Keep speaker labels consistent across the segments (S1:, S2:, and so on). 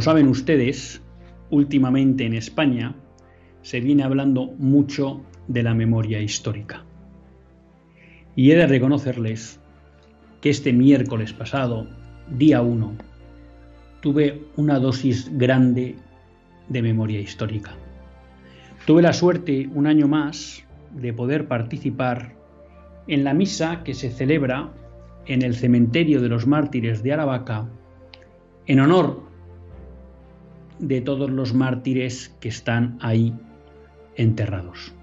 S1: Saben ustedes, últimamente en España se viene hablando mucho de la memoria histórica. Y he de reconocerles que este miércoles pasado, día 1, tuve una dosis grande de memoria histórica. Tuve la suerte, un año más, de poder participar en la misa que se celebra en el cementerio de los mártires de Aravaca en honor de todos los mártires que están ahí enterrados.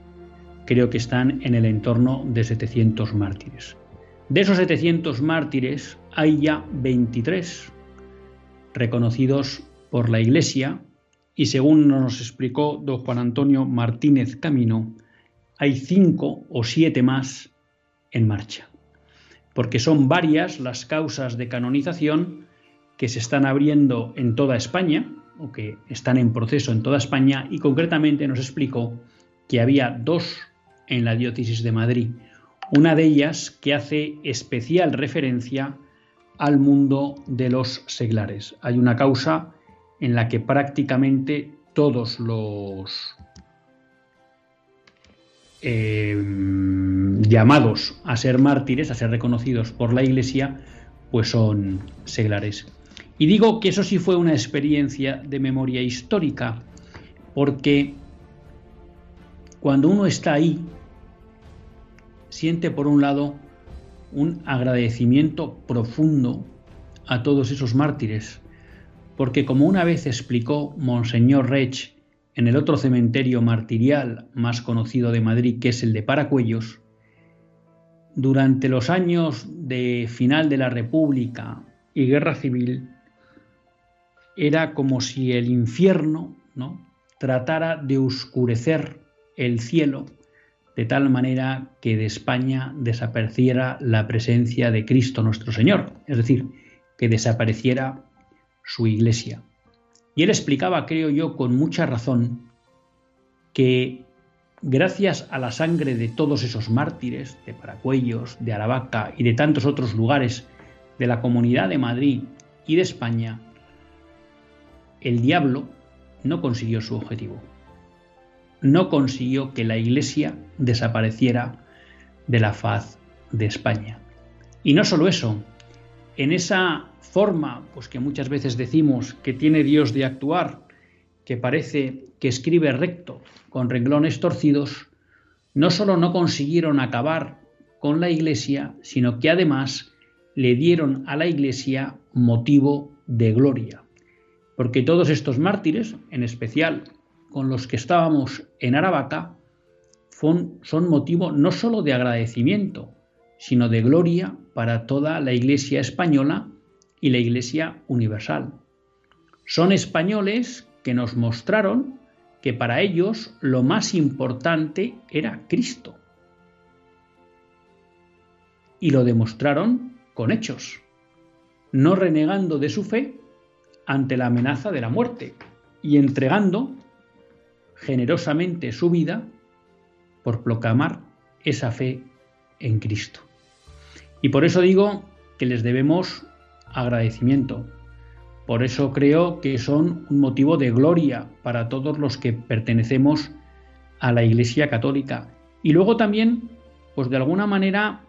S1: Creo que están en el entorno de 700 mártires. De esos 700 mártires hay ya 23 reconocidos por la Iglesia y según nos explicó don Juan Antonio Martínez Camino, hay cinco o siete más en marcha, porque son varias las causas de canonización que se están abriendo en toda España, o que están en proceso en toda España y concretamente nos explicó que había dos en la diócesis de Madrid. Una de ellas que hace especial referencia al mundo de los seglares. Hay una causa en la que prácticamente todos los eh, llamados a ser mártires, a ser reconocidos por la Iglesia, pues son seglares. Y digo que eso sí fue una experiencia de memoria histórica, porque cuando uno está ahí, siente por un lado un agradecimiento profundo a todos esos mártires, porque como una vez explicó Monseñor Rech en el otro cementerio martirial más conocido de Madrid, que es el de Paracuellos, durante los años de final de la República y Guerra Civil, era como si el infierno ¿no? tratara de oscurecer el cielo de tal manera que de España desapareciera la presencia de Cristo nuestro Señor, es decir, que desapareciera su iglesia. Y él explicaba, creo yo, con mucha razón, que gracias a la sangre de todos esos mártires, de Paracuellos, de Aravaca y de tantos otros lugares de la Comunidad de Madrid y de España, el diablo no consiguió su objetivo. No consiguió que la Iglesia desapareciera de la faz de España. Y no solo eso, en esa forma, pues que muchas veces decimos que tiene Dios de actuar, que parece que escribe recto con renglones torcidos, no solo no consiguieron acabar con la Iglesia, sino que además le dieron a la Iglesia motivo de gloria porque todos estos mártires, en especial con los que estábamos en Aravaca, son, motivo no sólo de agradecimiento, sino de gloria para toda la Iglesia española y la Iglesia universal. Son españoles que nos mostraron que para ellos lo más importante era Cristo. Y lo demostraron con hechos, no renegando de su fe, ante la amenaza de la muerte y entregando generosamente su vida por proclamar esa fe en Cristo. Y por eso digo que les debemos agradecimiento. Por eso creo que son un motivo de gloria para todos los que pertenecemos a la Iglesia Católica. Y luego también, pues de alguna manera,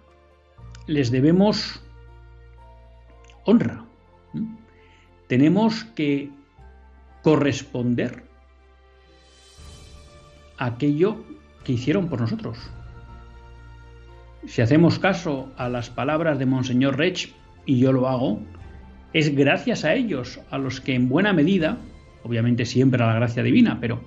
S1: les debemos honra tenemos que corresponder a aquello que hicieron por nosotros. si hacemos caso a las palabras de Monseñor Rech, y yo lo hago, es gracias a ellos a los que en buena medida, obviamente siempre a la gracia divina, pero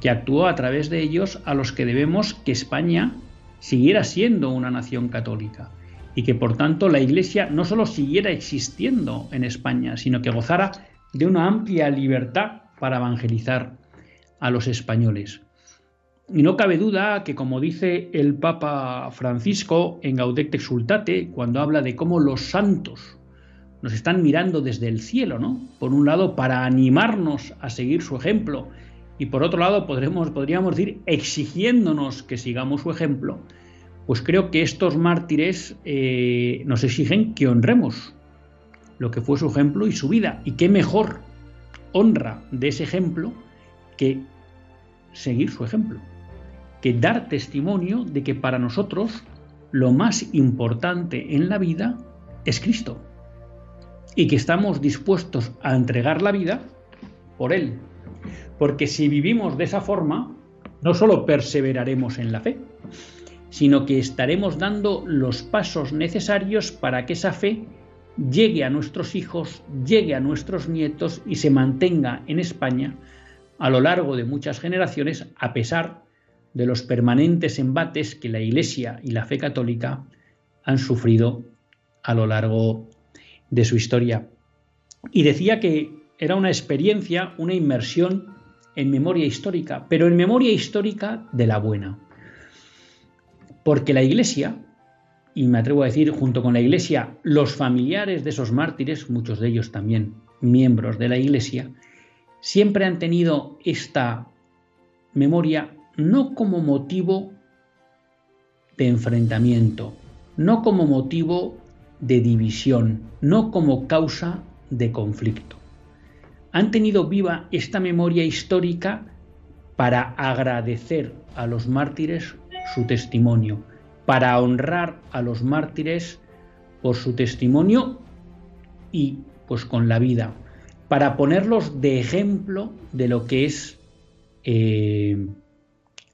S1: que actuó a través de ellos a los que debemos que España siguiera siendo una nación católica y que por tanto la Iglesia no solo siguiera existiendo en España, sino que gozara de una amplia libertad para evangelizar a los españoles. Y no cabe duda que, como dice el Papa Francisco en Gaudete Exultate, cuando habla de cómo los santos nos están mirando desde el cielo, ¿no? Por un lado, para animarnos a seguir su ejemplo, y por otro lado, podríamos decir, exigiéndonos que sigamos su ejemplo, pues creo que estos mártires eh, nos exigen que honremos lo que fue su ejemplo y su vida. Y qué mejor honra de ese ejemplo que seguir su ejemplo que dar testimonio de que para nosotros lo más importante en la vida es Cristo y que estamos dispuestos a entregar la vida por Él. Porque si vivimos de esa forma, no solo perseveraremos en la fe, sino que estaremos dando los pasos necesarios para que esa fe llegue a nuestros hijos, llegue a nuestros nietos y se mantenga en España a lo largo de muchas generaciones, a pesar de los permanentes embates que la Iglesia y la fe católica han sufrido a lo largo de su historia. Y decía que era una experiencia, una inmersión en memoria histórica, pero en memoria histórica de la buena. Porque la Iglesia, y me atrevo a decir junto con la Iglesia, los familiares de esos mártires, muchos de ellos también miembros de la Iglesia, siempre han tenido esta memoria no como motivo de enfrentamiento, no como motivo de división, no como causa de conflicto. Han tenido viva esta memoria histórica para agradecer a los mártires su testimonio, para honrar a los mártires por su testimonio y pues con la vida, para ponerlos de ejemplo de lo que es eh,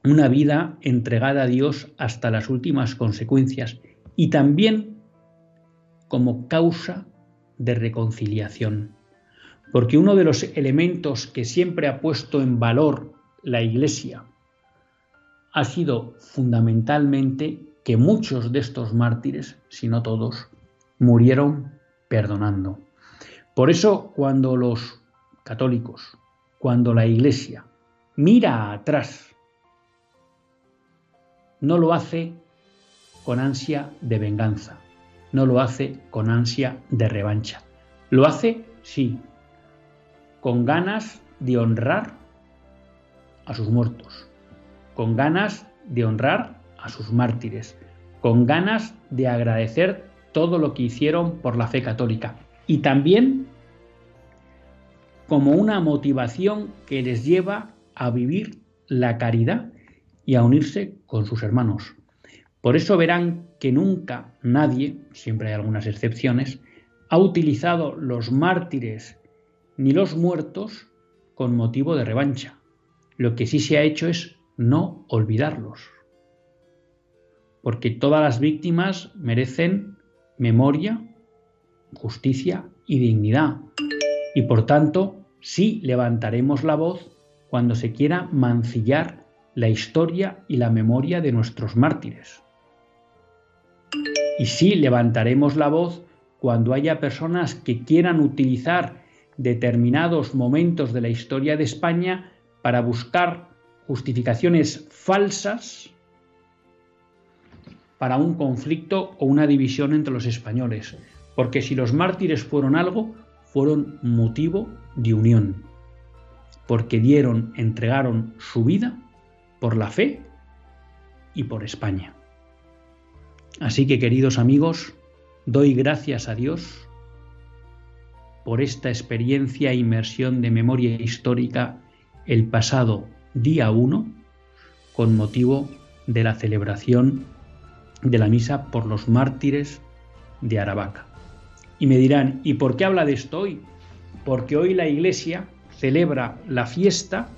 S1: una vida entregada a Dios hasta las últimas consecuencias y también como causa de reconciliación. Porque uno de los elementos que siempre ha puesto en valor la Iglesia ha sido fundamentalmente que muchos de estos mártires, si no todos, murieron perdonando. Por eso cuando los católicos, cuando la Iglesia mira atrás no lo hace con ansia de venganza, no lo hace con ansia de revancha. Lo hace, sí, con ganas de honrar a sus muertos, con ganas de honrar a sus mártires, con ganas de agradecer todo lo que hicieron por la fe católica y también como una motivación que les lleva a vivir la caridad y a unirse con sus hermanos. Por eso verán que nunca nadie, siempre hay algunas excepciones, ha utilizado los mártires ni los muertos con motivo de revancha. Lo que sí se ha hecho es no olvidarlos. Porque todas las víctimas merecen memoria, justicia y dignidad. Y por tanto, sí levantaremos la voz cuando se quiera mancillar la historia y la memoria de nuestros mártires. Y sí levantaremos la voz cuando haya personas que quieran utilizar determinados momentos de la historia de España para buscar justificaciones falsas para un conflicto o una división entre los españoles. Porque si los mártires fueron algo, fueron motivo de unión. Porque dieron, entregaron su vida por la fe y por España. Así que queridos amigos, doy gracias a Dios por esta experiencia e inmersión de memoria histórica el pasado día 1 con motivo de la celebración de la misa por los mártires de Aravaca. Y me dirán, ¿y por qué habla de esto hoy? Porque hoy la Iglesia celebra la fiesta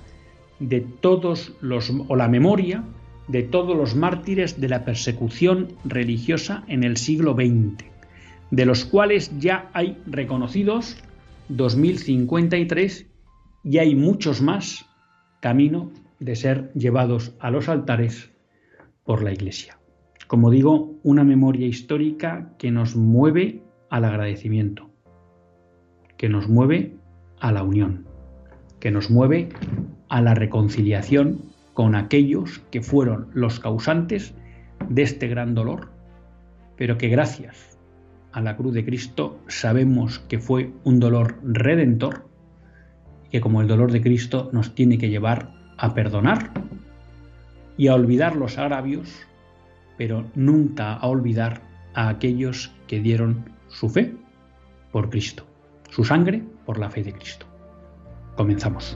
S1: de todos los, o la memoria de todos los mártires de la persecución religiosa en el siglo XX, de los cuales ya hay reconocidos 2053 y hay muchos más camino de ser llevados a los altares por la Iglesia. Como digo, una memoria histórica que nos mueve al agradecimiento, que nos mueve a la unión, que nos mueve a la reconciliación con aquellos que fueron los causantes de este gran dolor, pero que gracias a la cruz de Cristo sabemos que fue un dolor redentor que como el dolor de Cristo nos tiene que llevar a perdonar y a olvidar los agravios, pero nunca a olvidar a aquellos que dieron su fe por Cristo, su sangre por la fe de Cristo. Comenzamos.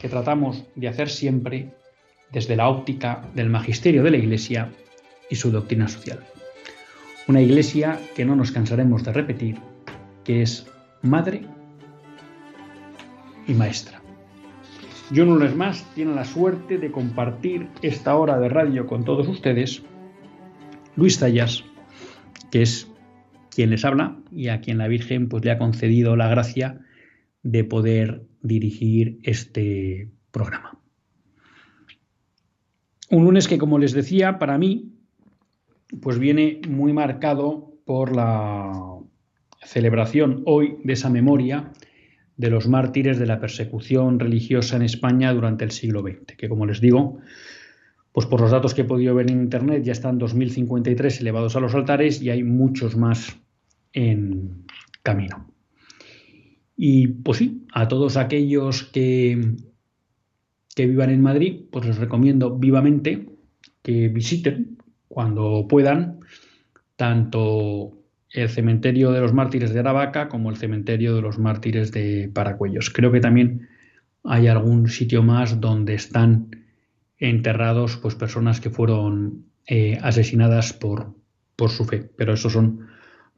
S1: que tratamos de hacer siempre desde la óptica del magisterio de la Iglesia y su doctrina social. Una Iglesia que no nos cansaremos de repetir, que es madre y maestra. Yo no les más tiene la suerte de compartir esta hora de radio con todos ustedes. Luis Zayas, que es quien les habla y a quien la Virgen pues, le ha concedido la gracia de poder dirigir este programa. Un lunes que, como les decía, para mí, pues viene muy marcado por la celebración hoy de esa memoria de los mártires de la persecución religiosa en España durante el siglo XX, que como les digo, pues por los datos que he podido ver en Internet ya están 2053 elevados a los altares y hay muchos más en camino. Y pues sí, a todos aquellos que, que vivan en Madrid, pues les recomiendo vivamente que visiten cuando puedan tanto el cementerio de los mártires de Aravaca como el cementerio de los mártires de Paracuellos. Creo que también hay algún sitio más donde están enterrados pues, personas que fueron eh, asesinadas por, por su fe, pero esos son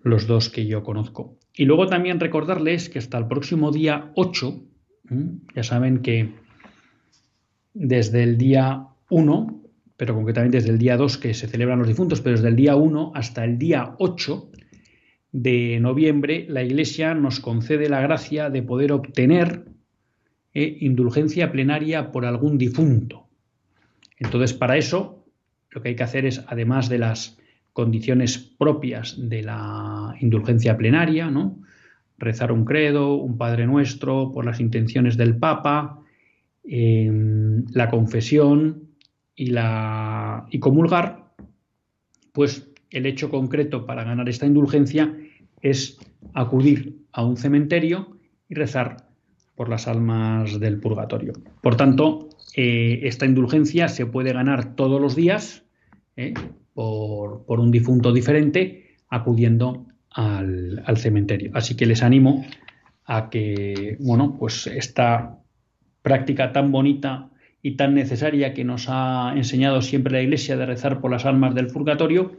S1: los dos que yo conozco. Y luego también recordarles que hasta el próximo día 8, ya saben que desde el día 1, pero concretamente desde el día 2 que se celebran los difuntos, pero desde el día 1 hasta el día 8 de noviembre, la Iglesia nos concede la gracia de poder obtener eh, indulgencia plenaria por algún difunto. Entonces, para eso, lo que hay que hacer es, además de las condiciones propias de la indulgencia plenaria, ¿no? rezar un credo, un Padre Nuestro, por las intenciones del Papa, em, la confesión y, la, y comulgar, pues el hecho concreto para ganar esta indulgencia es acudir a un cementerio y rezar por las almas del purgatorio. Por tanto, eh, esta indulgencia se puede ganar todos los días, ¿eh? Por, un difunto diferente acudiendo al, cementerio. Así que les animo a que, bueno, pues esta práctica tan bonita y tan necesaria que nos ha enseñado siempre la Iglesia de rezar por las almas del purgatorio,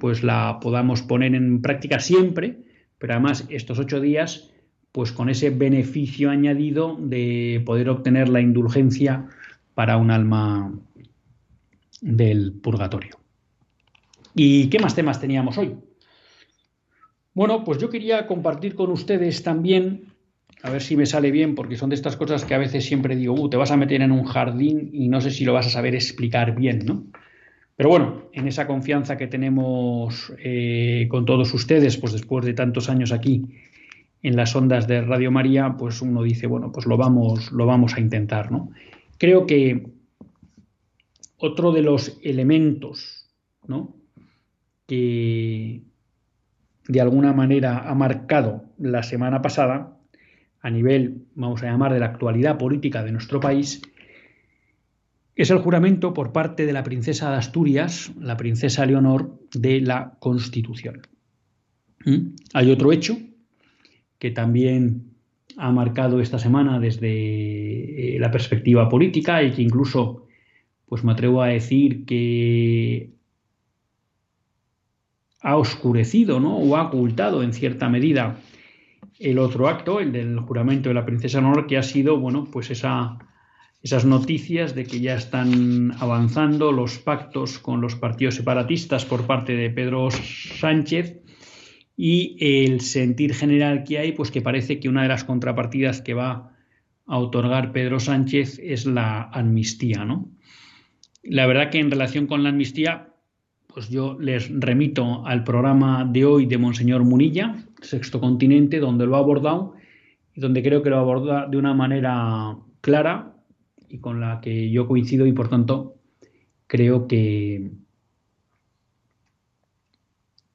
S1: pues la podamos poner en práctica siempre, pero además estos ocho días, pues con ese beneficio añadido de poder obtener la indulgencia para un alma del purgatorio. ¿Y qué más temas teníamos hoy? Bueno, pues yo quería compartir con ustedes también, a ver si me sale bien, porque son de estas cosas que a veces siempre digo, uh, te vas a meter en un jardín y no sé si lo vas a saber explicar bien, ¿no? Pero bueno, en esa confianza que tenemos eh, con todos ustedes, pues después de tantos años aquí en las ondas de Radio María, pues uno dice, bueno, pues lo vamos, lo vamos a intentar, ¿no? Creo que otro de los elementos, ¿no? Que de alguna manera ha marcado la semana pasada a nivel, vamos a llamar, de la actualidad política de nuestro país, es el juramento por parte de la princesa de Asturias, la princesa Leonor, de la Constitución. ¿Mm? Hay otro hecho que también ha marcado esta semana desde eh, la perspectiva política y que incluso, pues me atrevo a decir que ha oscurecido ¿no? o ha ocultado en cierta medida el otro acto, el del juramento de la princesa Leonor, que ha sido, bueno, pues esa esas noticias de que ya están avanzando los pactos con los partidos separatistas por parte de Pedro Sánchez y el sentir general que hay, pues que parece que una de las contrapartidas que va a otorgar Pedro Sánchez es la amnistía, ¿no? La verdad que en relación con la amnistía, pues yo les remito al programa de hoy de Monseñor Munilla, Sexto Continente, donde lo ha abordado y donde creo que lo aborda de una manera clara, y con la que yo coincido y por tanto creo que,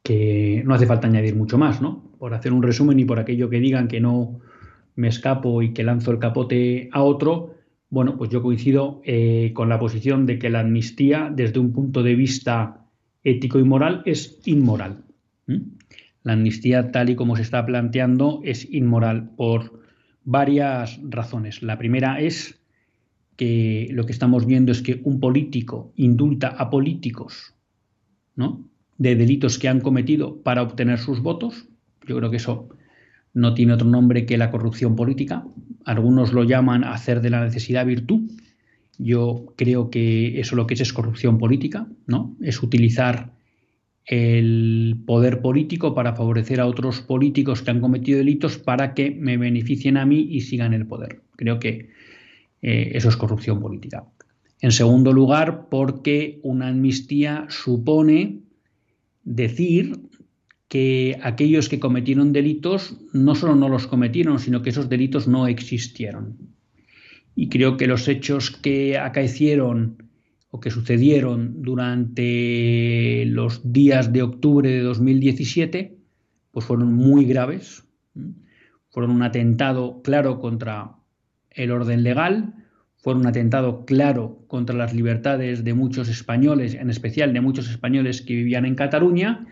S1: que no hace falta añadir mucho más, ¿no? Por hacer un resumen y por aquello que digan que no me escapo y que lanzo el capote a otro, bueno, pues yo coincido eh, con la posición de que la amnistía, desde un punto de vista ético y moral, es inmoral. La amnistía, tal y como se está planteando, es inmoral por varias razones. La primera es que lo que estamos viendo es que un político indulta a políticos ¿no? de delitos que han cometido para obtener sus votos. Yo creo que eso no tiene otro nombre que la corrupción política. Algunos lo llaman hacer de la necesidad virtud. Yo creo que eso lo que es es corrupción política, ¿no? Es utilizar el poder político para favorecer a otros políticos que han cometido delitos para que me beneficien a mí y sigan el poder. Creo que eh, eso es corrupción política. En segundo lugar, porque una amnistía supone decir que aquellos que cometieron delitos no solo no los cometieron, sino que esos delitos no existieron. Y creo que los hechos que acaecieron o que sucedieron durante los días de octubre de 2017, pues fueron muy graves. Fueron un atentado claro contra el orden legal, fue un atentado claro contra las libertades de muchos españoles, en especial de muchos españoles que vivían en Cataluña,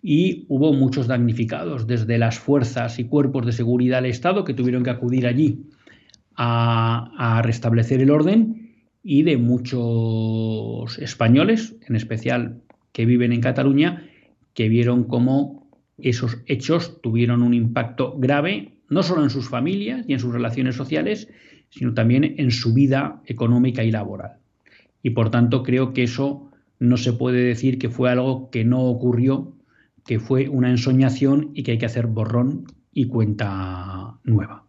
S1: y hubo muchos damnificados, desde las fuerzas y cuerpos de seguridad del Estado que tuvieron que acudir allí a, restablecer el orden, y de muchos españoles, en especial que viven en Cataluña, que vieron cómo esos hechos tuvieron un impacto grave no solo en sus familias y en sus relaciones sociales, sino también en su vida económica y laboral. Y por tanto creo que eso no se puede decir que fue algo que no ocurrió, que fue una ensoñación y que hay que hacer borrón y cuenta nueva.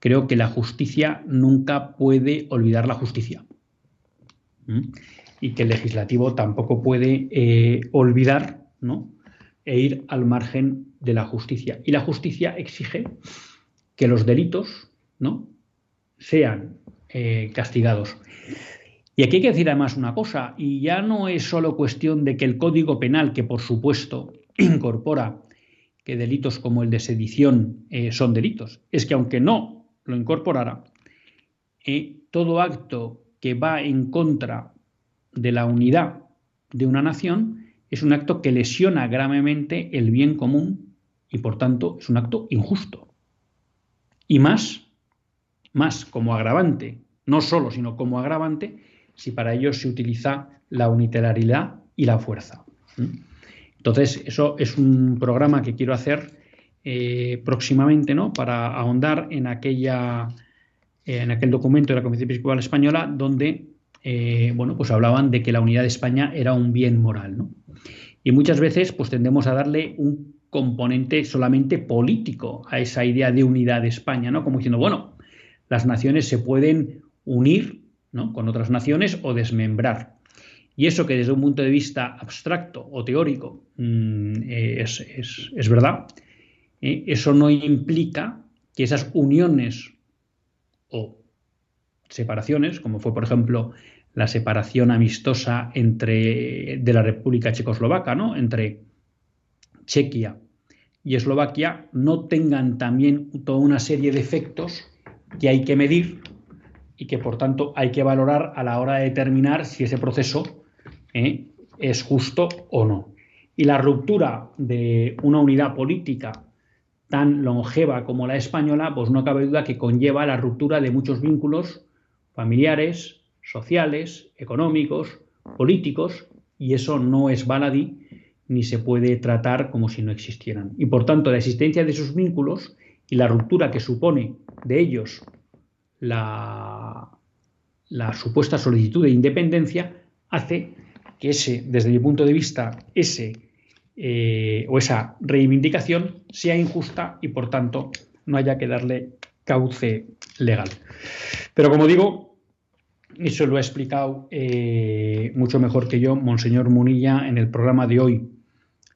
S1: Creo que la justicia nunca puede olvidar la justicia. Y que el legislativo tampoco puede eh, olvidar ¿no? e ir al margen de la justicia. Y la justicia exige que los delitos ¿no? sean eh, castigados. Y aquí hay que decir además una cosa, y ya no es solo cuestión de que el Código Penal, que por supuesto incorpora que delitos como el de sedición eh, son delitos, es que aunque no lo incorporara, eh, todo acto que va en contra de la unidad de una nación es un acto que lesiona gravemente el bien común y por tanto es un acto injusto. Y más, más como agravante, no solo, sino como agravante, si para ello se utiliza la unilateralidad y la fuerza. Entonces, eso es un programa que quiero hacer eh, próximamente, ¿no? Para ahondar en aquella en aquel documento de la Comisión Episcopal Española donde eh, bueno, pues hablaban de que la unidad de España era un bien moral, ¿no? Y muchas veces, pues tendemos a darle un componente solamente político a esa idea de unidad de España, ¿no? Como diciendo, bueno, las naciones se pueden unir ¿no? con otras naciones o desmembrar. Y eso que desde un punto de vista abstracto o teórico mm, es, es, verdad, ¿eh? eso no implica que esas uniones o separaciones, como fue por ejemplo la separación amistosa entre, de la República Checoslovaca, ¿no? entre Chequia y Eslovaquia, no tengan también toda una serie de efectos que hay que medir y que por tanto hay que valorar a la hora de determinar si ese proceso ¿eh? es justo o no. Y la ruptura de una unidad política tan longeva como la española, pues no cabe duda que conlleva la ruptura de muchos vínculos familiares, sociales, económicos, políticos, y eso no es baladí ni se puede tratar como si no existieran. Y por tanto, la existencia de esos vínculos y la ruptura que supone de ellos la, la supuesta solicitud de independencia hace que ese, desde mi punto de vista, ese eh, o esa reivindicación sea injusta y por tanto no haya que darle cauce legal. Pero como digo, eso lo ha explicado eh, mucho mejor que yo Monseñor Munilla en el programa de hoy,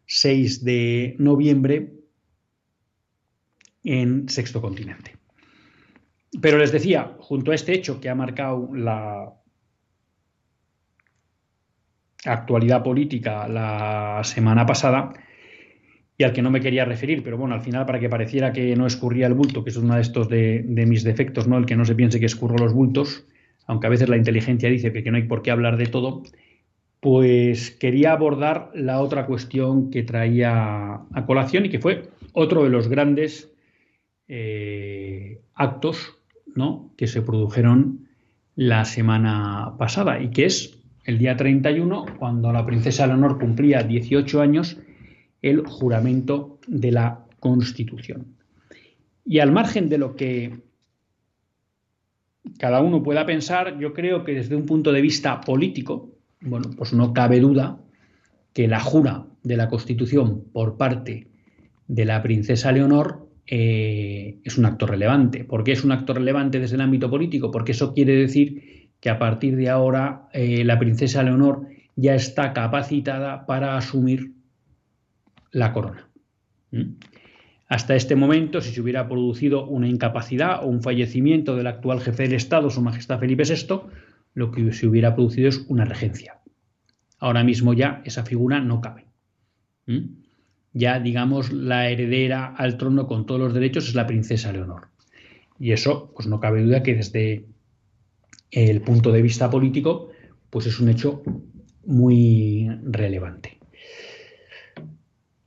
S1: 6 de noviembre, en Sexto Continente. Pero les decía, junto a este hecho que ha marcado la actualidad política la semana pasada, y al que no me quería referir, pero bueno, al final para que pareciera que no escurría el bulto, que es uno de estos de, mis defectos, ¿no? El que no se piense que escurro los bultos, aunque a veces la inteligencia dice que, no hay por qué hablar de todo, pues quería abordar la otra cuestión que traía a colación y que fue otro de los grandes eh, actos ¿no? que se produjeron la semana pasada y que es el día 31, cuando la princesa Leonor cumplía 18 años, el juramento de la Constitución. Y al margen de lo que cada uno pueda pensar, yo creo que desde un punto de vista político, bueno, pues no cabe duda que la jura de la Constitución por parte de la princesa Leonor eh, es un acto relevante. ¿Por qué es un acto relevante desde el ámbito político? Porque eso quiere decir que a partir de ahora eh, la princesa Leonor ya está capacitada para asumir la corona. ¿Mm? Hasta este momento, si se hubiera producido una incapacidad o un fallecimiento del actual jefe del Estado, Su Majestad Felipe VI, lo que se hubiera producido es una regencia. Ahora mismo ya esa figura no cabe. ¿Mm? Ya, digamos, la heredera al trono con todos los derechos es la princesa Leonor. Y eso, pues no cabe duda que desde el punto de vista político, pues es un hecho muy relevante.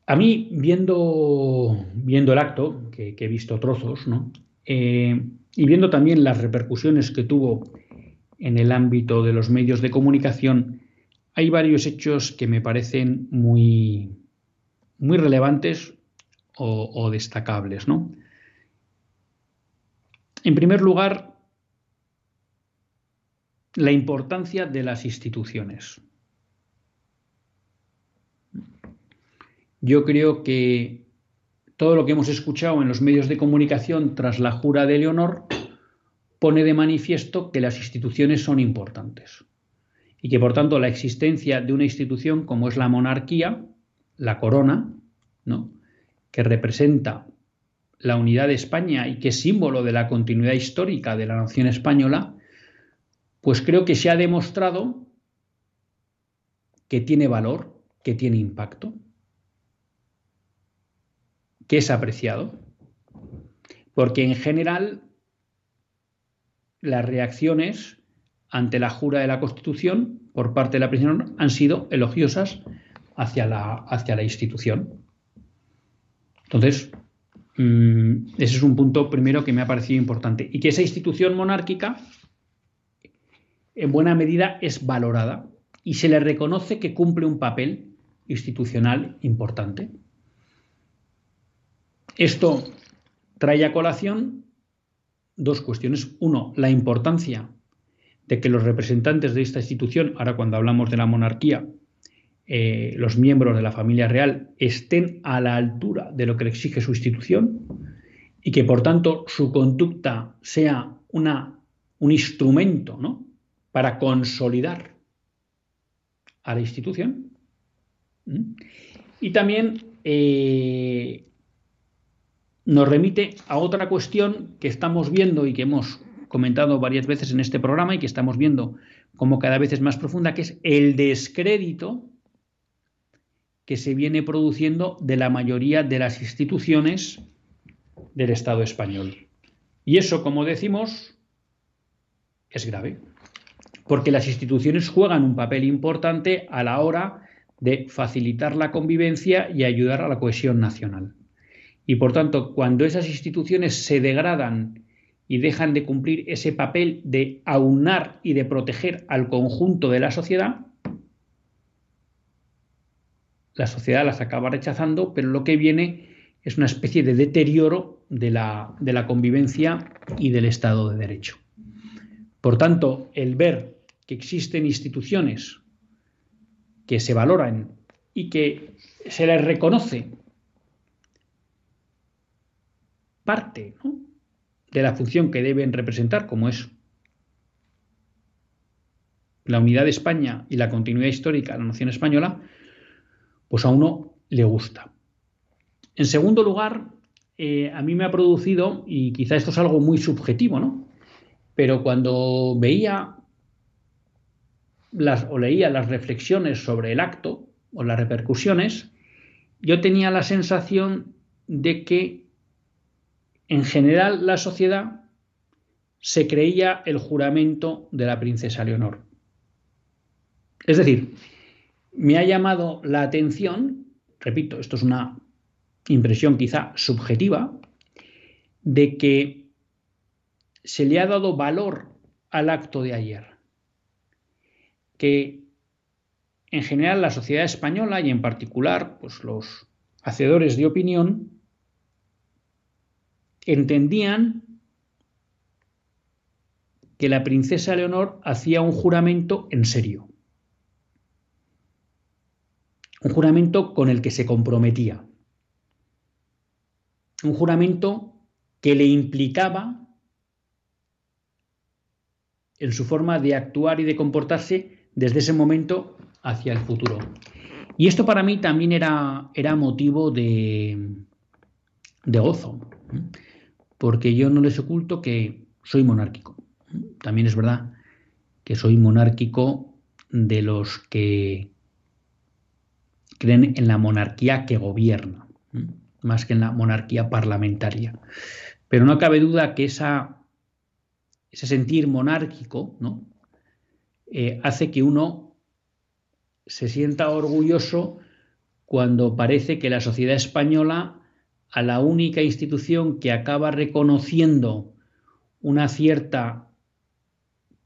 S1: A mí, viendo, viendo el acto, que, he visto trozos, ¿no? Eh, y viendo también las repercusiones que tuvo en el ámbito de los medios de comunicación, hay varios hechos que me parecen muy, muy relevantes o, o destacables. ¿no? En primer lugar, la importancia de las instituciones. Yo creo que todo lo que hemos escuchado en los medios de comunicación tras la jura de Leonor pone de manifiesto que las instituciones son importantes y que por tanto la existencia de una institución como es la monarquía, la corona, ¿no? que representa la unidad de España y que es símbolo de la continuidad histórica de la nación española, pues creo que se ha demostrado que tiene valor, que tiene impacto que es apreciado, porque en general las reacciones ante la jura de la Constitución por parte de la prisión han sido elogiosas hacia la, institución. Entonces, mm, ese es un punto primero que me ha parecido importante. Y que esa institución monárquica, en buena medida, es valorada y se le reconoce que cumple un papel institucional importante. Esto trae a colación dos cuestiones. Uno, la importancia de que los representantes de esta institución, ahora cuando hablamos de la monarquía, eh, los miembros de la familia real estén a la altura de lo que le exige su institución y que por tanto su conducta sea una, un instrumento ¿no? Para consolidar a la institución. Y también eh, nos remite a otra cuestión que estamos viendo y que hemos comentado varias veces en este programa y que estamos viendo como cada vez es más profunda, que es el descrédito que se viene produciendo de la mayoría de las instituciones del Estado español. Y eso, como decimos, es grave, porque las instituciones juegan un papel importante a la hora de facilitar la convivencia y ayudar a la cohesión nacional. Y por tanto, cuando esas instituciones se degradan y dejan de cumplir ese papel de aunar y de proteger al conjunto de la sociedad, la sociedad las acaba rechazando, pero lo que viene es una especie de deterioro de la, de la convivencia y del Estado de Derecho. Por tanto, el ver que existen instituciones que se valoran y que se les reconoce parte de la función que deben representar, como es la unidad de España y la continuidad histórica de la nación española, pues a uno le gusta. En segundo lugar, eh, a mí me ha producido, y quizá esto es algo muy subjetivo, ¿no? Pero cuando veía las, o leía las reflexiones sobre el acto o las repercusiones, yo tenía la sensación de que en general la sociedad se creía el juramento de la princesa Leonor. Es decir, me ha llamado la atención, repito, esto es una impresión quizá subjetiva, de que se le ha dado valor al acto de ayer. Que en general la sociedad española y en particular pues los hacedores de opinión entendían que la princesa Leonor hacía un juramento en serio. Un juramento con el que se comprometía, un juramento que le implicaba en su forma de actuar y de comportarse desde ese momento hacia el futuro. Y esto para mí también era, era motivo de, de gozo, porque yo no les oculto que soy monárquico. También es verdad que soy monárquico de los que creen en la monarquía que gobierna, más que en la monarquía parlamentaria. Pero no cabe duda que esa, ese sentir monárquico ¿no? Eh, hace que uno se sienta orgulloso cuando parece que la sociedad española, a la única institución que acaba reconociendo una cierta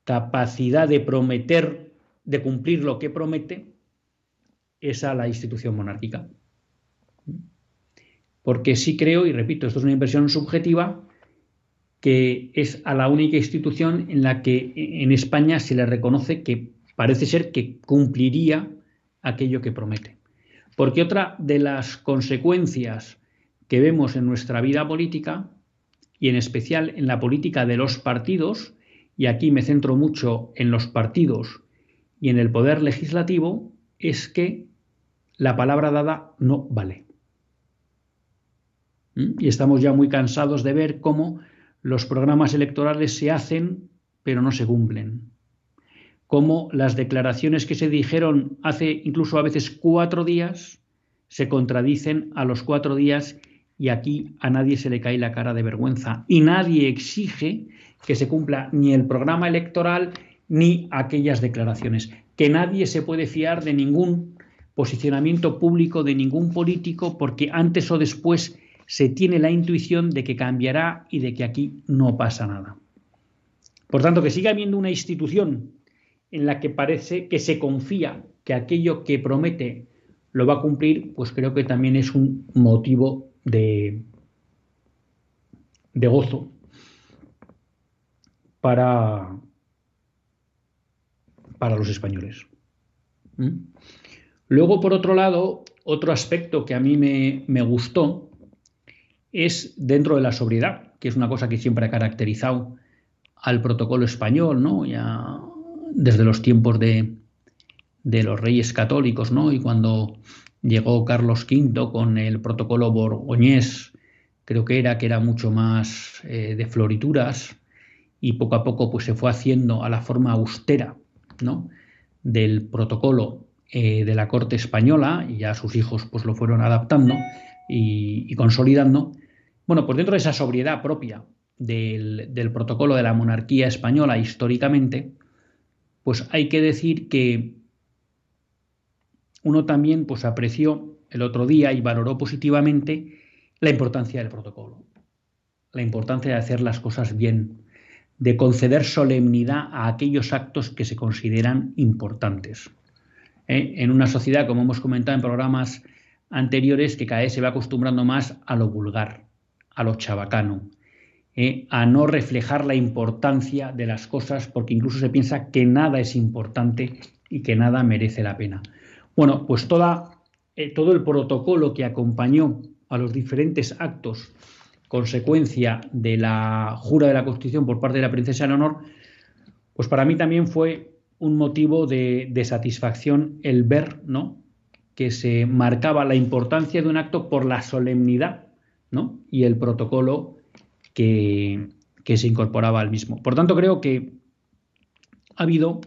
S1: capacidad de prometer, de cumplir lo que promete, es a la institución monárquica. Porque sí creo, y repito, esto es una impresión subjetiva, que es a la única institución en la que en España se le reconoce que parece ser que cumpliría aquello que promete. Porque otra de las consecuencias que vemos en nuestra vida política, y en especial en la política de los partidos, y aquí me centro mucho en los partidos y en el poder legislativo, es que la palabra dada no vale. ¿Mm? Y estamos ya muy cansados de ver cómo los programas electorales se hacen pero no se cumplen. Cómo las declaraciones que se dijeron hace incluso a veces cuatro días se contradicen a los cuatro días y aquí a nadie se le cae la cara de vergüenza y nadie exige que se cumpla ni el programa electoral ni aquellas declaraciones, que nadie se puede fiar de ningún posicionamiento público de ningún político porque antes o después se tiene la intuición de que cambiará y de que aquí no pasa nada. Por tanto, que siga habiendo una institución en la que parece que se confía que aquello que promete lo va a cumplir, pues creo que también es un motivo de, de gozo para, para los españoles. ¿Mm? Luego, por otro lado, otro aspecto que a mí me, me gustó es dentro de la sobriedad, que es una cosa que siempre ha caracterizado al protocolo español, ¿no? Ya desde los tiempos de, de los reyes católicos, ¿no? Y cuando llegó Carlos V con el protocolo borgoñés, creo que era que era mucho más eh, de florituras y poco a poco pues se fue haciendo a la forma austera, ¿no? Del protocolo eh, de la corte española y ya sus hijos pues lo fueron adaptando y, consolidando. Bueno, pues dentro de esa sobriedad propia del, protocolo de la monarquía española históricamente, pues hay que decir que uno también pues apreció el otro día y valoró positivamente la importancia del protocolo, la importancia de hacer las cosas bien, de conceder solemnidad a aquellos actos que se consideran importantes. ¿Eh? En una sociedad, como hemos comentado en programas anteriores, que cada vez se va acostumbrando más a lo vulgar, a lo chabacano, ¿eh? a no reflejar la importancia de las cosas, porque incluso se piensa que nada es importante y que nada merece la pena. Bueno, pues eh, todo el protocolo que acompañó a los diferentes actos consecuencia de la jura de la Constitución por parte de la princesa Leonor, pues para mí también fue un motivo de, satisfacción el ver, ¿no? que se marcaba la importancia de un acto por la solemnidad ¿no? y el protocolo que, que se incorporaba al mismo. Por tanto, creo que ha habido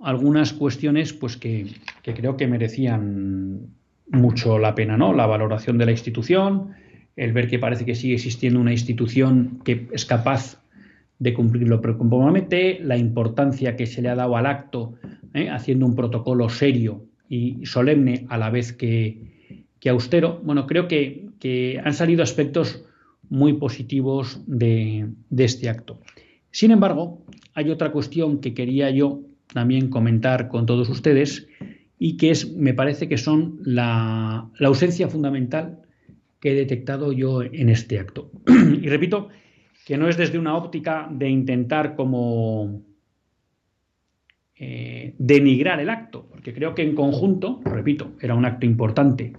S1: algunas cuestiones pues que, creo que merecían mucho la pena, ¿no? La valoración de la institución, el ver que parece que sigue existiendo una institución que es capaz de cumplirlo promete, la importancia que se le ha dado al acto, ¿eh? haciendo un protocolo serio y solemne a la vez que, austero. Bueno, creo que, han salido aspectos muy positivos de, de este acto. Sin embargo, hay otra cuestión que quería yo también comentar con todos ustedes y que es, me parece que son la, ausencia fundamental que he detectado yo en este acto. y repito que no es desde una óptica de intentar como eh, denigrar el acto, porque creo que en conjunto, repito, era un acto importante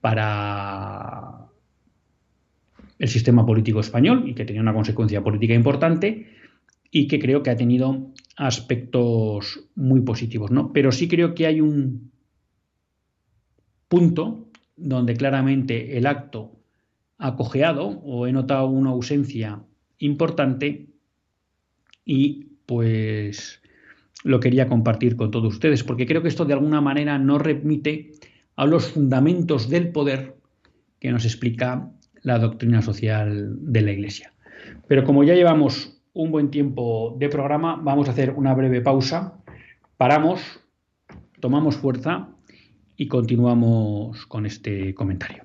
S1: para el sistema político español y que tenía una consecuencia política importante y que creo que ha tenido aspectos muy positivos, ¿no? Pero sí creo que hay un punto donde claramente el acto ha cojeado o he notado una ausencia importante y pues lo quería compartir con todos ustedes porque creo que esto de alguna manera no remite a los fundamentos del poder que nos explica la doctrina social de la Iglesia. Pero como ya llevamos un buen tiempo de programa. Vamos a hacer una breve pausa. Paramos, tomamos fuerza y continuamos con este comentario.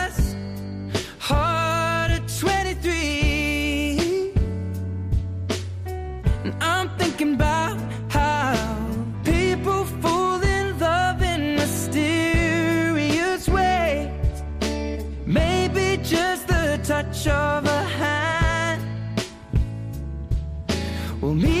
S1: touch of a hand. Well, me,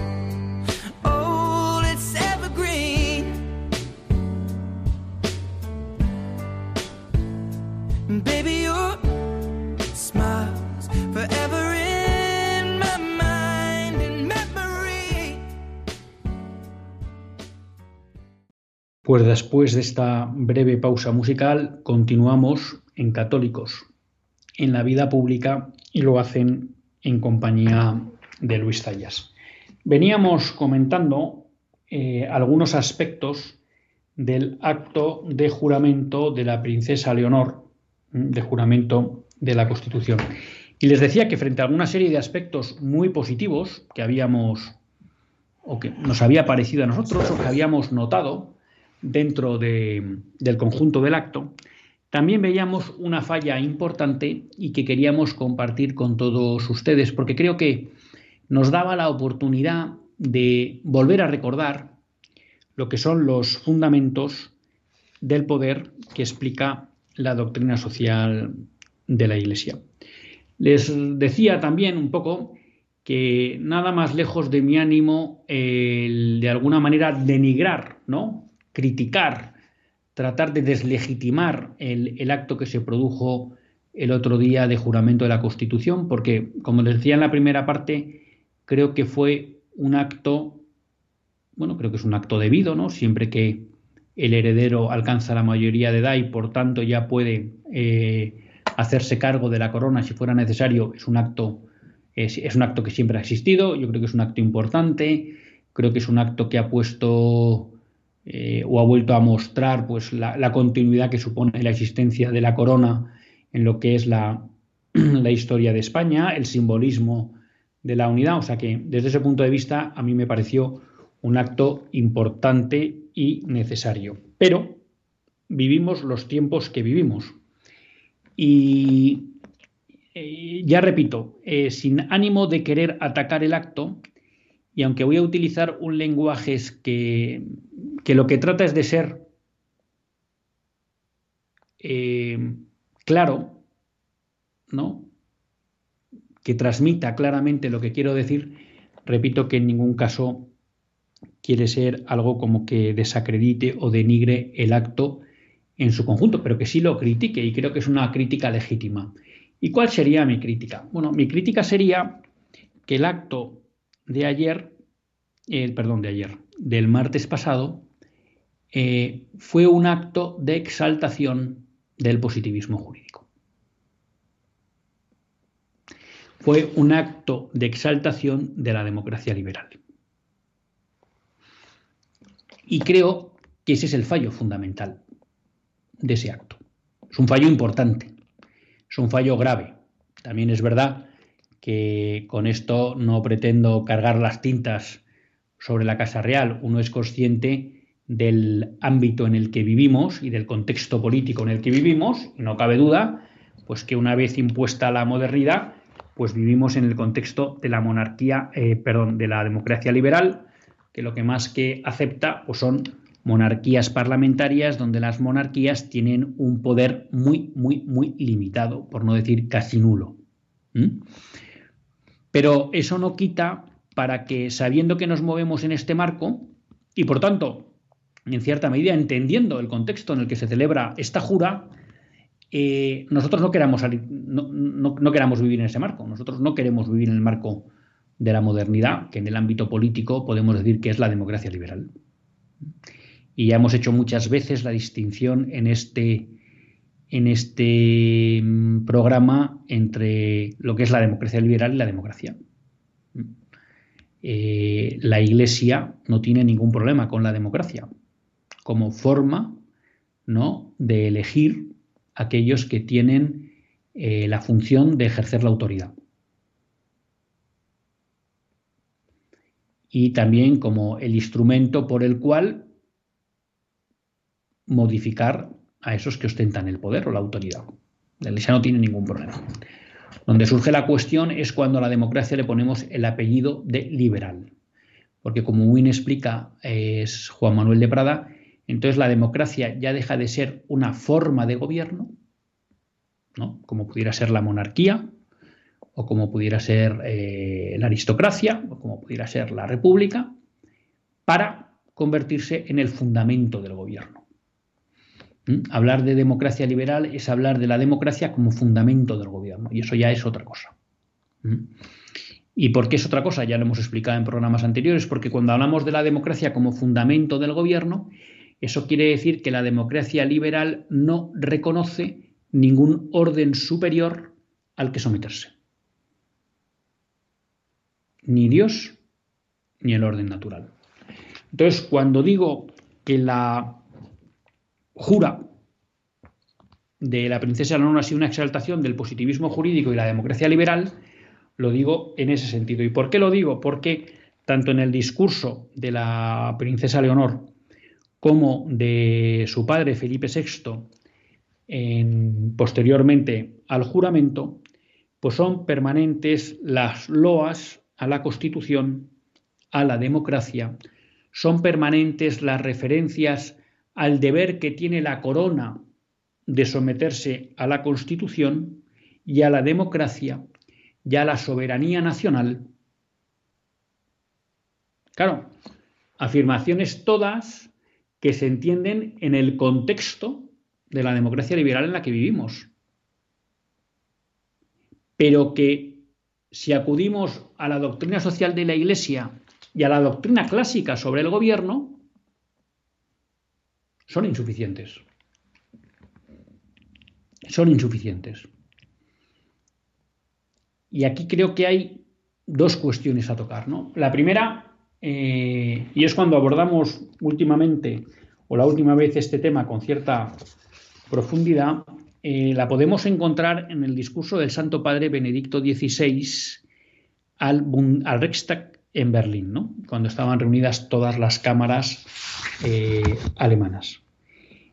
S1: después de esta breve pausa musical, continuamos en Católicos, en la vida pública, y lo hacen en compañía de Luis Zayas. Veníamos comentando eh, algunos aspectos del acto de juramento de la princesa Leonor, de juramento de la Constitución. Y les decía que frente a alguna serie de aspectos muy positivos que habíamos, o que nos había parecido a nosotros, o que habíamos notado, dentro del conjunto del acto, también veíamos una falla importante y que queríamos compartir con todos ustedes, porque creo que nos daba la oportunidad de volver a recordar lo que son los fundamentos del poder que explica la doctrina social de la Iglesia. Les decía también un poco que nada más lejos de mi ánimo el, de alguna manera denigrar ¿no? Criticar, tratar de deslegitimar el, acto que se produjo el otro día de juramento de la Constitución, porque, como les decía en la primera parte, creo que fue un acto, bueno, creo que es un acto debido, ¿no? Siempre que el heredero alcanza la mayoría de edad y por tanto ya puede eh, hacerse cargo de la corona si fuera necesario, es un acto, es, es, un acto que siempre ha existido, yo creo que es un acto importante, creo que es un acto que ha puesto eh, o ha vuelto a mostrar pues, la, continuidad que supone la existencia de la corona en lo que es la, la historia de España, el simbolismo de la unidad. O sea que desde ese punto de vista a mí me pareció un acto importante y necesario. Pero vivimos los tiempos que vivimos. Y eh, ya repito, eh, sin ánimo de querer atacar el acto, y aunque voy a utilizar un lenguaje que, que lo que trata es de ser eh, claro, ¿no? Que transmita claramente lo que quiero decir, repito que en ningún caso quiere ser algo como que desacredite o denigre el acto en su conjunto, pero que sí lo critique y creo que es una crítica legítima. ¿Y cuál sería mi crítica? Bueno, mi crítica sería que el acto de ayer, el perdón, de ayer, del martes pasado, eh, fue un acto de exaltación del positivismo jurídico. Fue un acto de exaltación de la democracia liberal. Y creo que ese es el fallo fundamental de ese acto. Es un fallo importante, es un fallo grave. También es verdad que con esto no pretendo cargar las tintas sobre la Casa Real. Uno es consciente del ámbito en el que vivimos y del contexto político en el que vivimos, no cabe duda, pues que una vez impuesta la modernidad, pues vivimos en el contexto de la monarquía, eh, perdón, de la democracia liberal, que lo que más que acepta pues son monarquías parlamentarias donde las monarquías tienen un poder muy, muy, muy limitado, por no decir casi nulo. Pero eso no quita para que, sabiendo que nos movemos en este marco, y por tanto, en cierta medida, entendiendo el contexto en el que se celebra esta jura, eh, nosotros no queramos, no, queramos vivir en ese marco. Nosotros no queremos vivir en el marco de la modernidad, que en el ámbito político podemos decir que es la democracia liberal. Y ya hemos hecho muchas veces la distinción en este, en este mm, programa entre lo que es la democracia liberal y la democracia. Eh, la Iglesia no tiene ningún problema con la democracia como forma ¿no? de elegir aquellos que tienen eh, la función de ejercer la autoridad. Y también como el instrumento por el cual modificar a esos que ostentan el poder o la autoridad. La Iglesia no tiene ningún problema. Donde surge la cuestión es cuando a la democracia le ponemos el apellido de liberal. Porque como Wynne explica, es Juan Manuel de Prada, entonces la democracia ya deja de ser una forma de gobierno, ¿no? como pudiera ser la monarquía, o como pudiera ser eh, la aristocracia, o como pudiera ser la república, para convertirse en el fundamento del gobierno. ¿Mm? Hablar de democracia liberal es hablar de la democracia como fundamento del gobierno, y eso ya es otra cosa. ¿Mm? ¿Y por qué es otra cosa? Ya lo hemos explicado en programas anteriores, porque cuando hablamos de la democracia como fundamento del gobierno, eso quiere decir que la democracia liberal no reconoce ningún orden superior al que someterse. Ni Dios ni el orden natural. Entonces, cuando digo que la jura de la princesa Leonor ha sido una exaltación del positivismo jurídico y la democracia liberal, lo digo en ese sentido. ¿Y por qué lo digo? Porque tanto en el discurso de la princesa Leonor como de su padre Felipe VI, posteriormente al juramento, pues son permanentes las loas a la Constitución, a la democracia, son permanentes las referencias al deber que tiene la corona de someterse a la Constitución y a la democracia y a la soberanía nacional. Claro, afirmaciones todas que se entienden en el contexto de la democracia liberal en la que vivimos. Pero que si acudimos a la doctrina social de la Iglesia y a la doctrina clásica sobre el gobierno, son insuficientes. Son insuficientes. Y aquí creo que hay dos cuestiones a tocar. ¿no? La primera, eh, y es cuando abordamos últimamente o la última vez este tema con cierta profundidad, eh, la podemos encontrar en el discurso del Santo Padre Benedicto XVI al, al Reichstag en Berlín, ¿no? cuando estaban reunidas todas las cámaras eh, alemanas.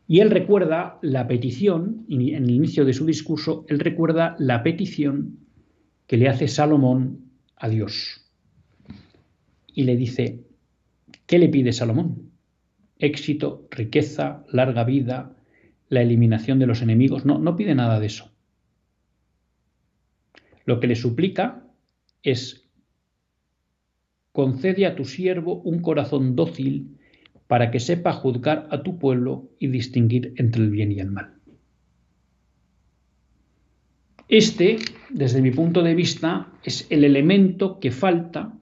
S1: Y él recuerda la petición, en el inicio de su discurso, él recuerda la petición que le hace Salomón a Dios. Y le dice, ¿qué le pide Salomón? Éxito, riqueza, larga vida, la eliminación de los enemigos. No, no pide nada de eso. Lo que le suplica es, concede a tu siervo un corazón dócil para que sepa juzgar a tu pueblo y distinguir entre el bien y el mal. Este, desde mi punto de vista, es el elemento que falta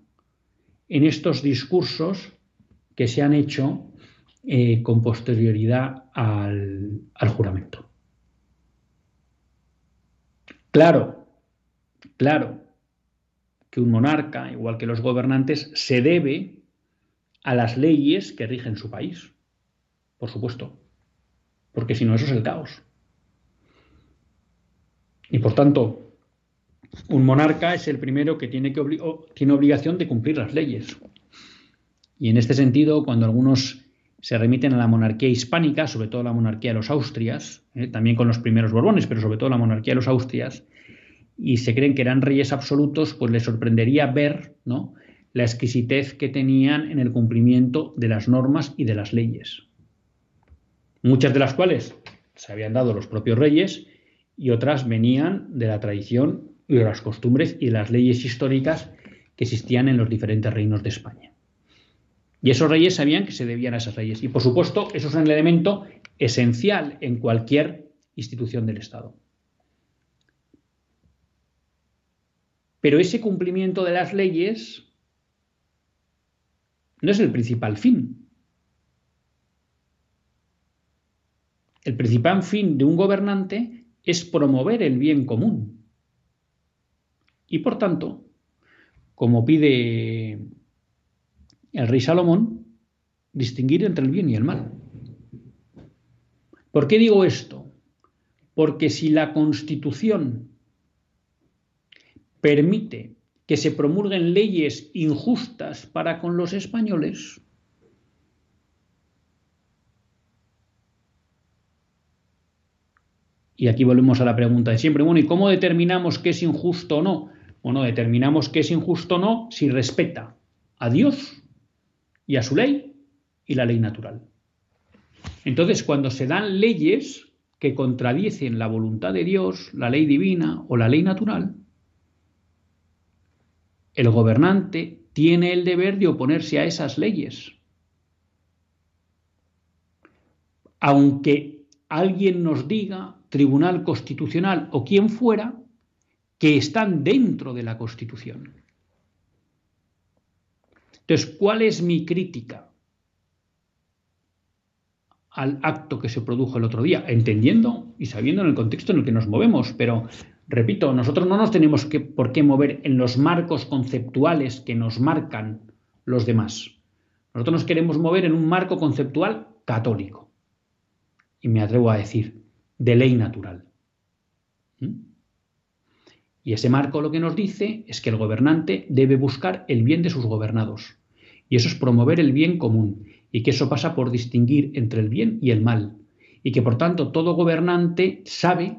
S1: en estos discursos que se han hecho eh, con posterioridad al, al juramento. Claro, claro que un monarca, igual que los gobernantes, se debe a las leyes que rigen su país, por supuesto, porque si no eso es el caos. Y por tanto, un monarca es el primero que tiene, obligación de cumplir las leyes. Y en este sentido, cuando algunos se remiten a la monarquía hispánica, sobre todo la monarquía de los Austrias, eh, también con los primeros Borbones, pero sobre todo la monarquía de los Austrias, y se creen que eran reyes absolutos, pues les sorprendería ver ¿no? la exquisitez que tenían en el cumplimiento de las normas y de las leyes. Muchas de las cuales se habían dado los propios reyes y otras venían de la tradición y de las costumbres y de las leyes históricas que existían en los diferentes reinos de España. Y esos reyes sabían que se debían a esas leyes. Y por supuesto, eso es un elemento esencial en cualquier institución del Estado. Pero ese cumplimiento de las leyes no es el principal fin. El principal fin de un gobernante es promover el bien común. Y por tanto, como pide el rey Salomón, distinguir entre el bien y el mal. ¿Por qué digo esto? Porque si la Constitución permite que se promulguen leyes injustas para con los españoles, Y aquí volvemos a la pregunta de siempre. Bueno, ¿y cómo determinamos qué es injusto o no? Bueno, determinamos qué es injusto o no si respeta a Dios y a su ley y la ley natural. Entonces, cuando se dan leyes que contradicen la voluntad de Dios, la ley divina o la ley natural, el gobernante tiene el deber de oponerse a esas leyes. Aunque alguien nos diga, Tribunal Constitucional o quien fuera, que están dentro de la Constitución. Entonces, ¿cuál es mi crítica al acto que se produjo el otro día? Entendiendo y sabiendo en el contexto en el que nos movemos, pero repito, nosotros no nos tenemos que, por qué mover en los marcos conceptuales que nos marcan los demás. Nosotros nos queremos mover en un marco conceptual católico. Y me atrevo a decir, de ley natural. ¿Mm? Y ese marco lo que nos dice es que el gobernante debe buscar el bien de sus gobernados. Y eso es promover el bien común. Y que eso pasa por distinguir entre el bien y el mal. Y que por tanto todo gobernante sabe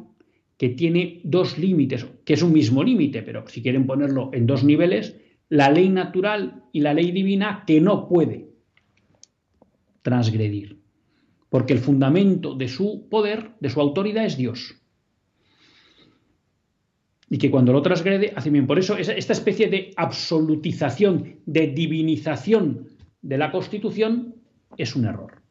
S1: que tiene dos límites, que es un mismo límite, pero si quieren ponerlo en dos niveles, la ley natural y la ley divina que no puede transgredir. Porque el fundamento de su poder, de su autoridad es Dios y que cuando lo transgrede hace bien. Por eso esta especie de absolutización, de divinización de la Constitución es un error.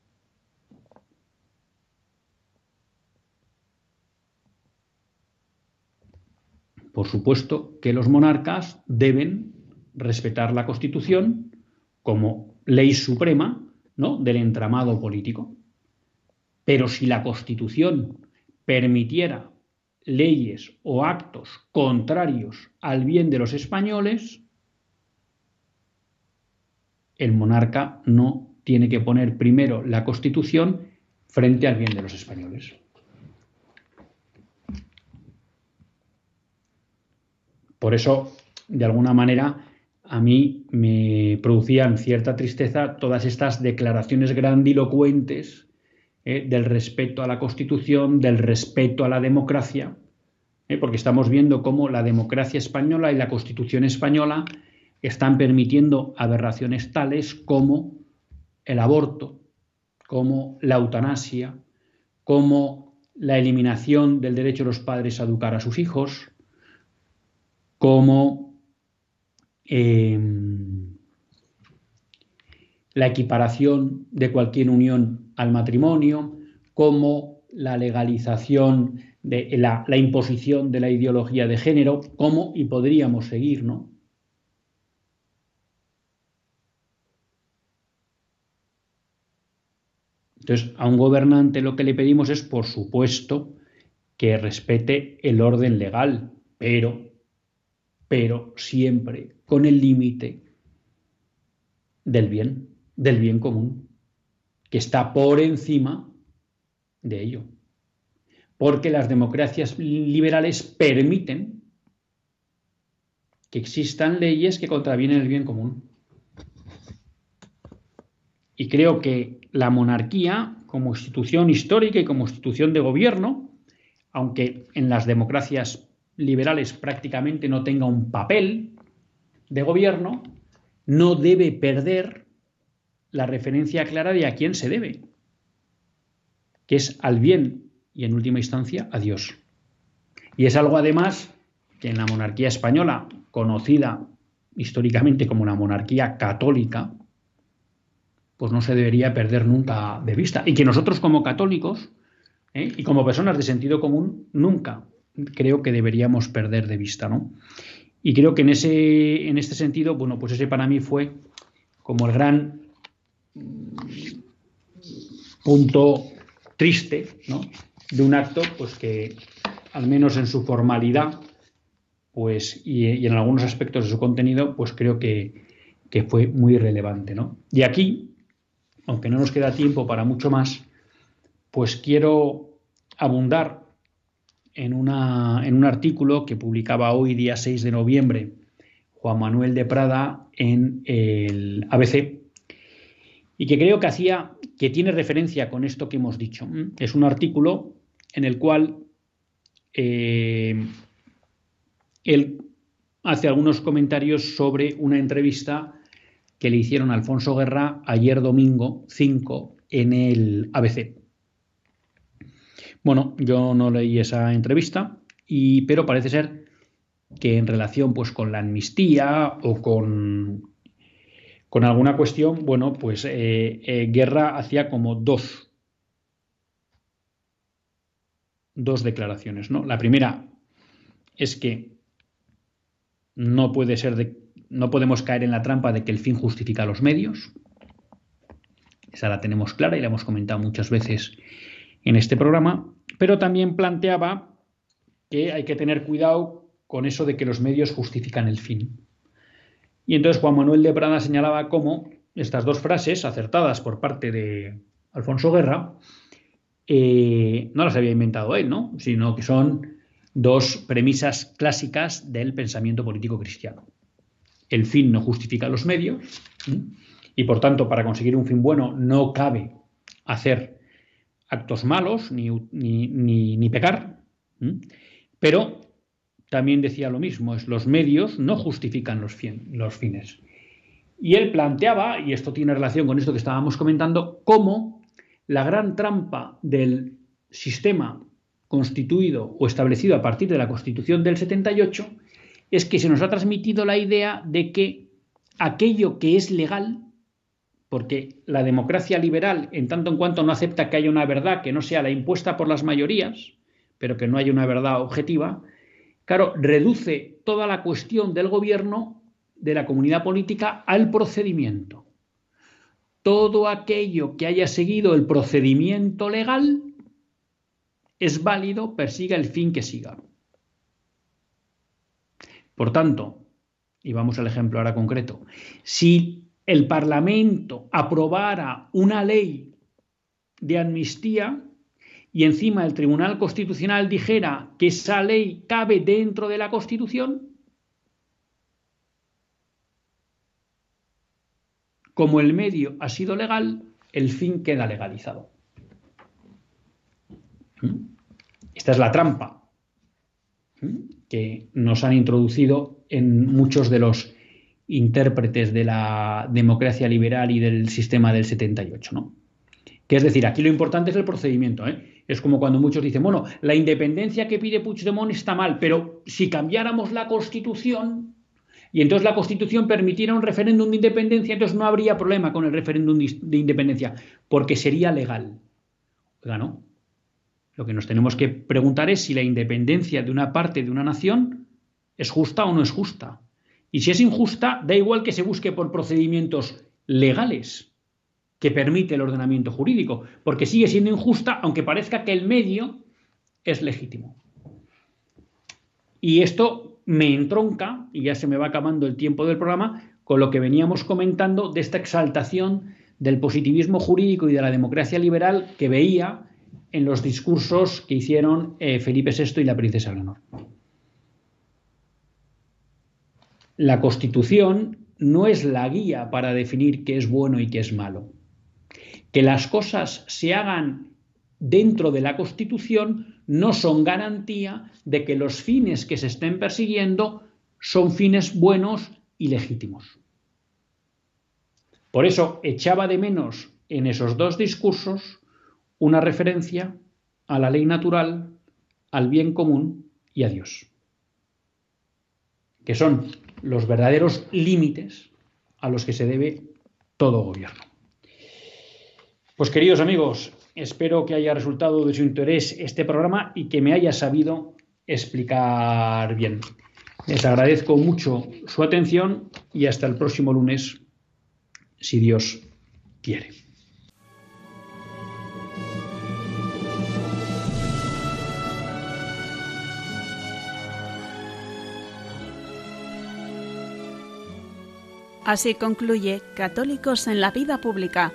S1: Por supuesto que los monarcas deben respetar la Constitución como ley suprema ¿no? del entramado político. Pero si la Constitución permitiera leyes o actos contrarios al bien de los españoles, el monarca no tiene que poner primero la Constitución frente al bien de los españoles. Por eso, de alguna manera, a mí me producían cierta tristeza todas estas declaraciones grandilocuentes ¿eh? del respeto a la Constitución, del respeto a la democracia, ¿eh? porque estamos viendo cómo la democracia española y la Constitución española están permitiendo aberraciones tales como el aborto, como la eutanasia, como la eliminación del derecho de los padres a educar a sus hijos, como em, la equiparación de cualquier unión al matrimonio, como la legalización de la, imposición de la ideología de género, como y podríamos seguir, ¿no? Entonces, a un gobernante lo que le pedimos es, por supuesto, que respete el orden legal, pero, pero siempre con el límite del bien, del bien común que está por encima de ello. Porque las democracias liberales permiten que existan leyes que contravienen el bien común. Y creo que la monarquía, como institución histórica y como institución de gobierno, aunque en las democracias liberales prácticamente no tenga un papel de gobierno, no debe perder la referencia clara de a quién se debe, que es al bien y en última instancia a Dios. Y es algo además que en la monarquía española, conocida históricamente como la monarquía católica, pues no se debería perder nunca de vista. Y que nosotros como católicos ¿eh? y como personas de sentido común, nunca creo que deberíamos perder de vista. ¿no? Y creo que en, ese, en este sentido, bueno, pues ese para mí fue como el gran punto triste de un acto pues que al menos en su formalidad pues y, en algunos aspectos de su contenido pues creo que, fue muy relevante ¿no? y aquí aunque no nos queda tiempo para mucho más pues quiero abundar en, una, en un artículo que publicaba hoy día 6 de noviembre Juan Manuel de Prada en el ABC y que creo que hacía, que tiene referencia con esto que hemos dicho. Es un artículo en el cual eh, él hace algunos comentarios sobre una entrevista que le hicieron Alfonso Guerra ayer domingo 5 en el ABC. Bueno, yo no leí esa entrevista, y, pero parece ser que en relación pues, con la amnistía o con, con alguna cuestión, bueno, pues eh, eh, Guerra hacía como dos, dos declaraciones. ¿no? La primera es que no puede ser de, no podemos caer en la trampa de que el fin justifica los medios. Esa la tenemos clara y la hemos comentado muchas veces en este programa, pero también planteaba que hay que tener cuidado con eso de que los medios justifican el fin. Y entonces Juan Manuel de Prada señalaba cómo estas dos frases, acertadas por parte de Alfonso Guerra, eh, no las había inventado él, ¿no? sino que son dos premisas clásicas del pensamiento político cristiano. El fin no justifica los medios y por tanto para conseguir un fin bueno no cabe hacer actos malos ni, ni, pecar, pero también decía lo mismo, es los medios no justifican los, los fines. Y él planteaba, y esto tiene relación con esto que estábamos comentando, cómo la gran trampa del sistema constituido o establecido a partir de la Constitución del 78 es que se nos ha transmitido la idea de que aquello que es legal, porque la democracia liberal, en tanto en cuanto no acepta que haya una verdad que no sea la impuesta por las mayorías, pero que no haya una verdad objetiva, claro, reduce toda la cuestión del gobierno, de la comunidad política, al procedimiento. Todo aquello que haya seguido el procedimiento legal es válido, persiga el fin que siga. Por tanto, y vamos al ejemplo ahora concreto, si el Parlamento aprobara una ley de amnistía y encima el Tribunal Constitucional dijera que esa ley cabe dentro de la Constitución, como el medio ha sido legal, el fin queda legalizado. Esta es la trampa que nos han introducido en muchos de los intérpretes de la democracia liberal y del sistema del 78, ¿no? Que es decir, aquí lo importante es el procedimiento, ¿eh? Es como cuando muchos dicen, bueno, la independencia que pide Puigdemont está mal, pero si cambiáramos la Constitución y entonces la Constitución permitiera un referéndum de independencia, entonces no habría problema con el referéndum de independencia, porque sería legal. Oiga, ¿no? Lo que nos tenemos que preguntar es si la independencia de una parte de una nación es justa o no es justa. Y si es injusta, da igual que se busque por procedimientos legales que permite el ordenamiento jurídico, porque sigue siendo injusta aunque parezca que el medio es legítimo. Y esto me entronca, y ya se me va acabando el tiempo del programa, con lo que veníamos comentando de esta exaltación del positivismo jurídico y de la democracia liberal que veía en los discursos que hicieron eh, Felipe VI y la princesa Leonor. La Constitución no es la guía para definir qué es bueno y qué es malo. Que las cosas se hagan dentro de la Constitución no son garantía de que los fines que se estén persiguiendo son fines buenos y legítimos. Por eso echaba de menos en esos dos discursos una referencia a la ley natural, al bien común y a Dios, que son los verdaderos límites a los que se debe todo gobierno. Pues queridos amigos, espero que haya resultado de su interés este programa y que me haya sabido explicar bien. Les agradezco mucho su atención y hasta el próximo lunes, si Dios quiere.
S2: Así concluye Católicos en la Vida Pública,